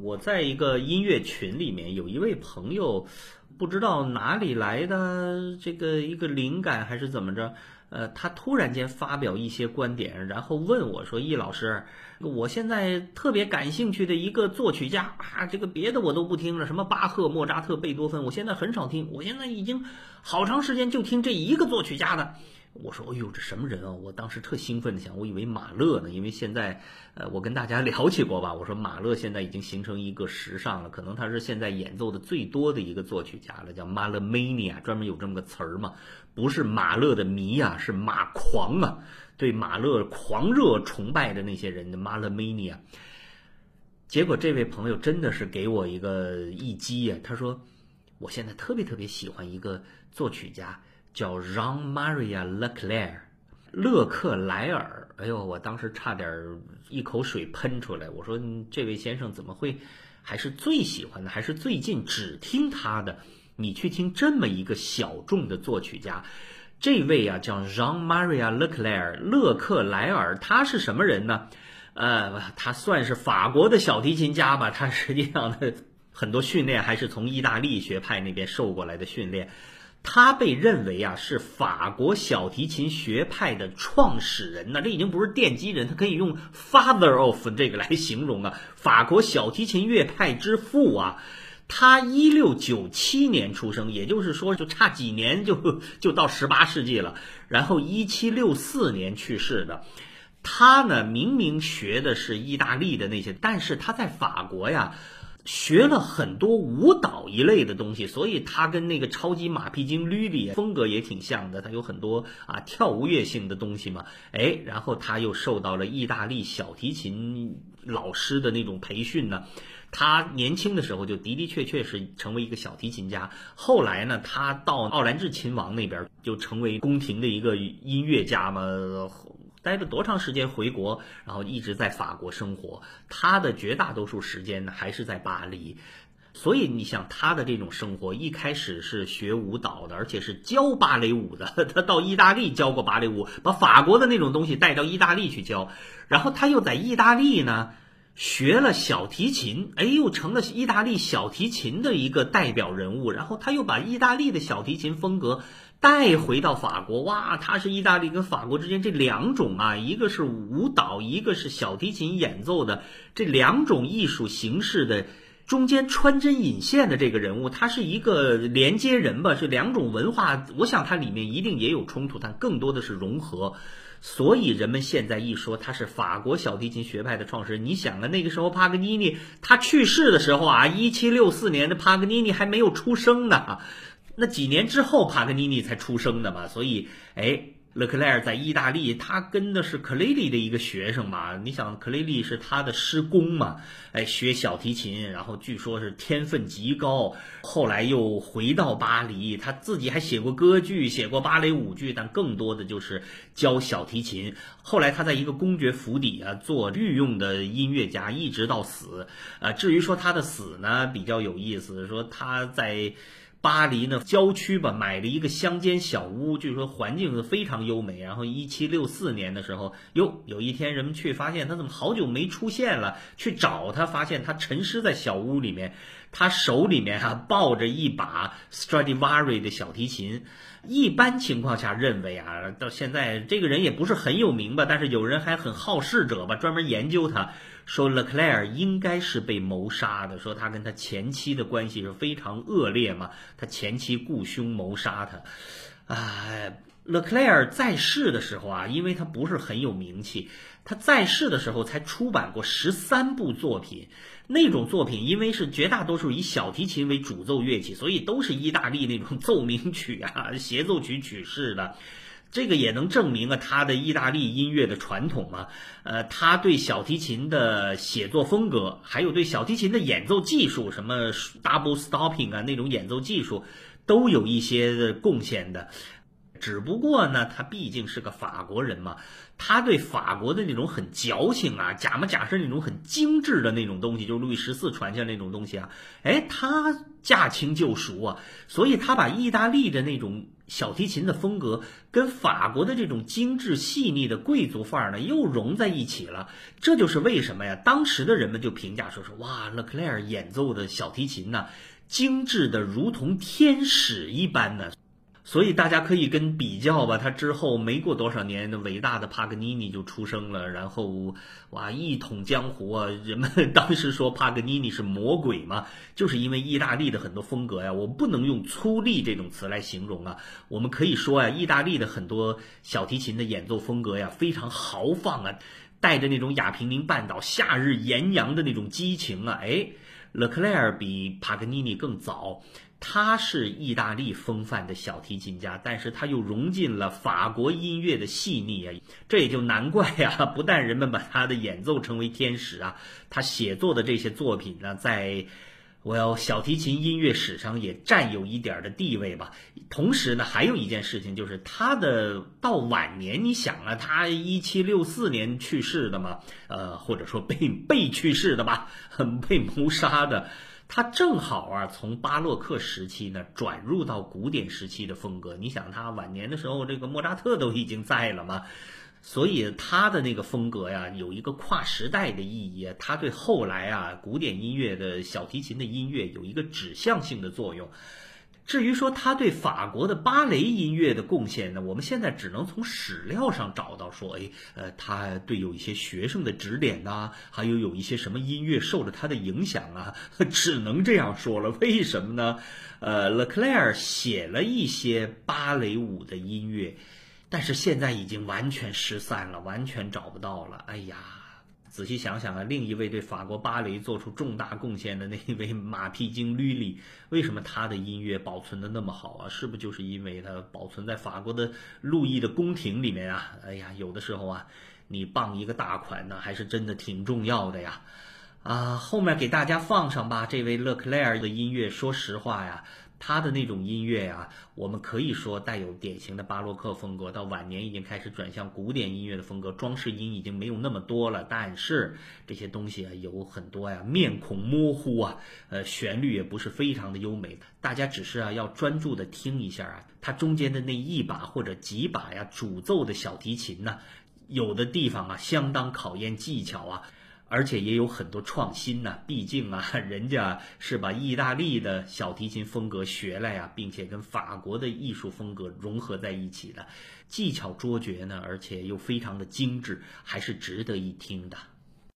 我在一个音乐群里面，有一位朋友，不知道哪里来的这个一个灵感还是怎么着，呃，他突然间发表一些观点，然后问我说：“易老师，我现在特别感兴趣的一个作曲家啊，这个别的我都不听了，什么巴赫、莫扎特、贝多芬，我现在很少听，我现在已经好长时间就听这一个作曲家的。”我说：“哎呦，这什么人啊！”我当时特兴奋的想，我以为马勒呢，因为现在，呃，我跟大家 聊起过吧。我说马勒现在已经形成一个时尚了，可能他是现在演奏的最多的一个作曲家了，叫 Malmania，专门有这么个词儿嘛，不是马勒的迷啊，是马狂啊，对马勒狂热崇拜的那些人的 Malmania。结果这位朋友真的是给我一个一击呀，他说：“我现在特别特别喜欢一个作曲家。”叫 Jean Maria Leclerc，勒克莱尔。哎呦，我当时差点一口水喷出来。我说，这位先生怎么会还是最喜欢的，还是最近只听他的？你去听这么一个小众的作曲家，这位啊叫 Jean Maria Leclerc，勒克莱尔，他是什么人呢？呃，他算是法国的小提琴家吧。他实际上的很多训练还是从意大利学派那边受过来的训练。他被认为啊是法国小提琴学派的创始人呢，这已经不是奠基人，他可以用 father of 这个来形容啊，法国小提琴乐派之父啊。他一六九七年出生，也就是说就差几年就就到十八世纪了。然后一七六四年去世的。他呢明明学的是意大利的那些，但是他在法国呀。学了很多舞蹈一类的东西，所以他跟那个超级马屁精吕里风格也挺像的。他有很多啊跳舞乐性的东西嘛，哎，然后他又受到了意大利小提琴老师的那种培训呢。他年轻的时候就的的确确是成为一个小提琴家。后来呢，他到奥兰治亲王那边就成为宫廷的一个音乐家嘛。待了多长时间回国，然后一直在法国生活。他的绝大多数时间呢还是在巴黎，所以你想他的这种生活，一开始是学舞蹈的，而且是教芭蕾舞的。他到意大利教过芭蕾舞，把法国的那种东西带到意大利去教。然后他又在意大利呢学了小提琴，哎，又成了意大利小提琴的一个代表人物。然后他又把意大利的小提琴风格。带回到法国，哇，他是意大利跟法国之间这两种啊，一个是舞蹈，一个是小提琴演奏的这两种艺术形式的中间穿针引线的这个人物，他是一个连接人吧？是两种文化，我想它里面一定也有冲突，但更多的是融合。所以人们现在一说他是法国小提琴学派的创始人，你想啊，那个时候帕格尼尼他去世的时候啊，一七六四年的帕格尼尼还没有出生呢。那几年之后，帕格尼尼才出生的嘛，所以，哎。勒克莱尔在意大利，他跟的是克雷利的一个学生嘛。你想，克雷利是他的师公嘛？哎，学小提琴，然后据说是天分极高。后来又回到巴黎，他自己还写过歌剧，写过芭蕾舞剧，但更多的就是教小提琴。后来他在一个公爵府邸啊做御用的音乐家，一直到死。啊，至于说他的死呢，比较有意思，说他在。巴黎呢，郊区吧，买了一个乡间小屋，据说环境非常优美。然后一七六四年的时候，哟，有一天人们去发现他怎么好久没出现了，去找他，发现他沉尸在小屋里面，他手里面啊抱着一把 Stradivari 的小提琴。一般情况下认为啊，到现在这个人也不是很有名吧，但是有人还很好事者吧，专门研究他。说勒克莱尔应该是被谋杀的，说他跟他前妻的关系是非常恶劣嘛，他前妻雇凶谋杀他。啊，勒克莱尔在世的时候啊，因为他不是很有名气，他在世的时候才出版过十三部作品，那种作品因为是绝大多数以小提琴为主奏乐器，所以都是意大利那种奏鸣曲啊、协奏曲曲式的。这个也能证明啊，他的意大利音乐的传统嘛。呃，他对小提琴的写作风格，还有对小提琴的演奏技术，什么 double stopping 啊那种演奏技术，都有一些贡献的。只不过呢，他毕竟是个法国人嘛，他对法国的那种很矫情啊，假模假式那种很精致的那种东西，就是路易十四传下那种东西啊，哎，他驾轻就熟啊，所以他把意大利的那种小提琴的风格跟法国的这种精致细腻的贵族范儿呢又融在一起了。这就是为什么呀？当时的人们就评价说说，哇，勒克莱尔演奏的小提琴呢，精致的如同天使一般呢。所以大家可以跟比较吧，他之后没过多少年，伟大的帕格尼尼就出生了，然后哇一统江湖啊！人们当时说帕格尼尼是魔鬼嘛，就是因为意大利的很多风格呀，我不能用粗粝这种词来形容啊，我们可以说呀，意大利的很多小提琴的演奏风格呀，非常豪放啊，带着那种亚平宁半岛夏日炎阳的那种激情啊，哎，勒克莱尔比帕格尼尼更早。他是意大利风范的小提琴家，但是他又融进了法国音乐的细腻啊，这也就难怪呀。不但人们把他的演奏称为天使啊，他写作的这些作品呢，在我要小提琴音乐史上也占有一点的地位吧。同时呢，还有一件事情就是他的到晚年，你想啊，他一七六四年去世的嘛，呃，或者说被被去世的吧，被谋杀的。他正好啊，从巴洛克时期呢转入到古典时期的风格。你想，他晚年的时候，这个莫扎特都已经在了嘛，所以他的那个风格呀，有一个跨时代的意义。他对后来啊古典音乐的小提琴的音乐有一个指向性的作用。至于说他对法国的芭蕾音乐的贡献呢，我们现在只能从史料上找到说，哎，呃，他对有一些学生的指点呐，还有有一些什么音乐受了他的影响啊，只能这样说了。为什么呢？呃，勒克莱尔写了一些芭蕾舞的音乐，但是现在已经完全失散了，完全找不到了。哎呀。仔细想想啊，另一位对法国芭蕾做出重大贡献的那一位马屁精吕里，为什么他的音乐保存的那么好啊？是不是就是因为他保存在法国的路易的宫廷里面啊？哎呀，有的时候啊，你傍一个大款呢，还是真的挺重要的呀。啊，后面给大家放上吧，这位勒克莱尔的音乐，说实话呀。他的那种音乐呀，我们可以说带有典型的巴洛克风格，到晚年已经开始转向古典音乐的风格，装饰音已经没有那么多了。但是这些东西啊，有很多呀，面孔模糊啊，呃，旋律也不是非常的优美。大家只是啊，要专注的听一下啊，它中间的那一把或者几把呀，主奏的小提琴呢，有的地方啊，相当考验技巧啊。而且也有很多创新呢，毕竟啊，人家是把意大利的小提琴风格学来呀，并且跟法国的艺术风格融合在一起的，技巧卓绝呢，而且又非常的精致，还是值得一听的。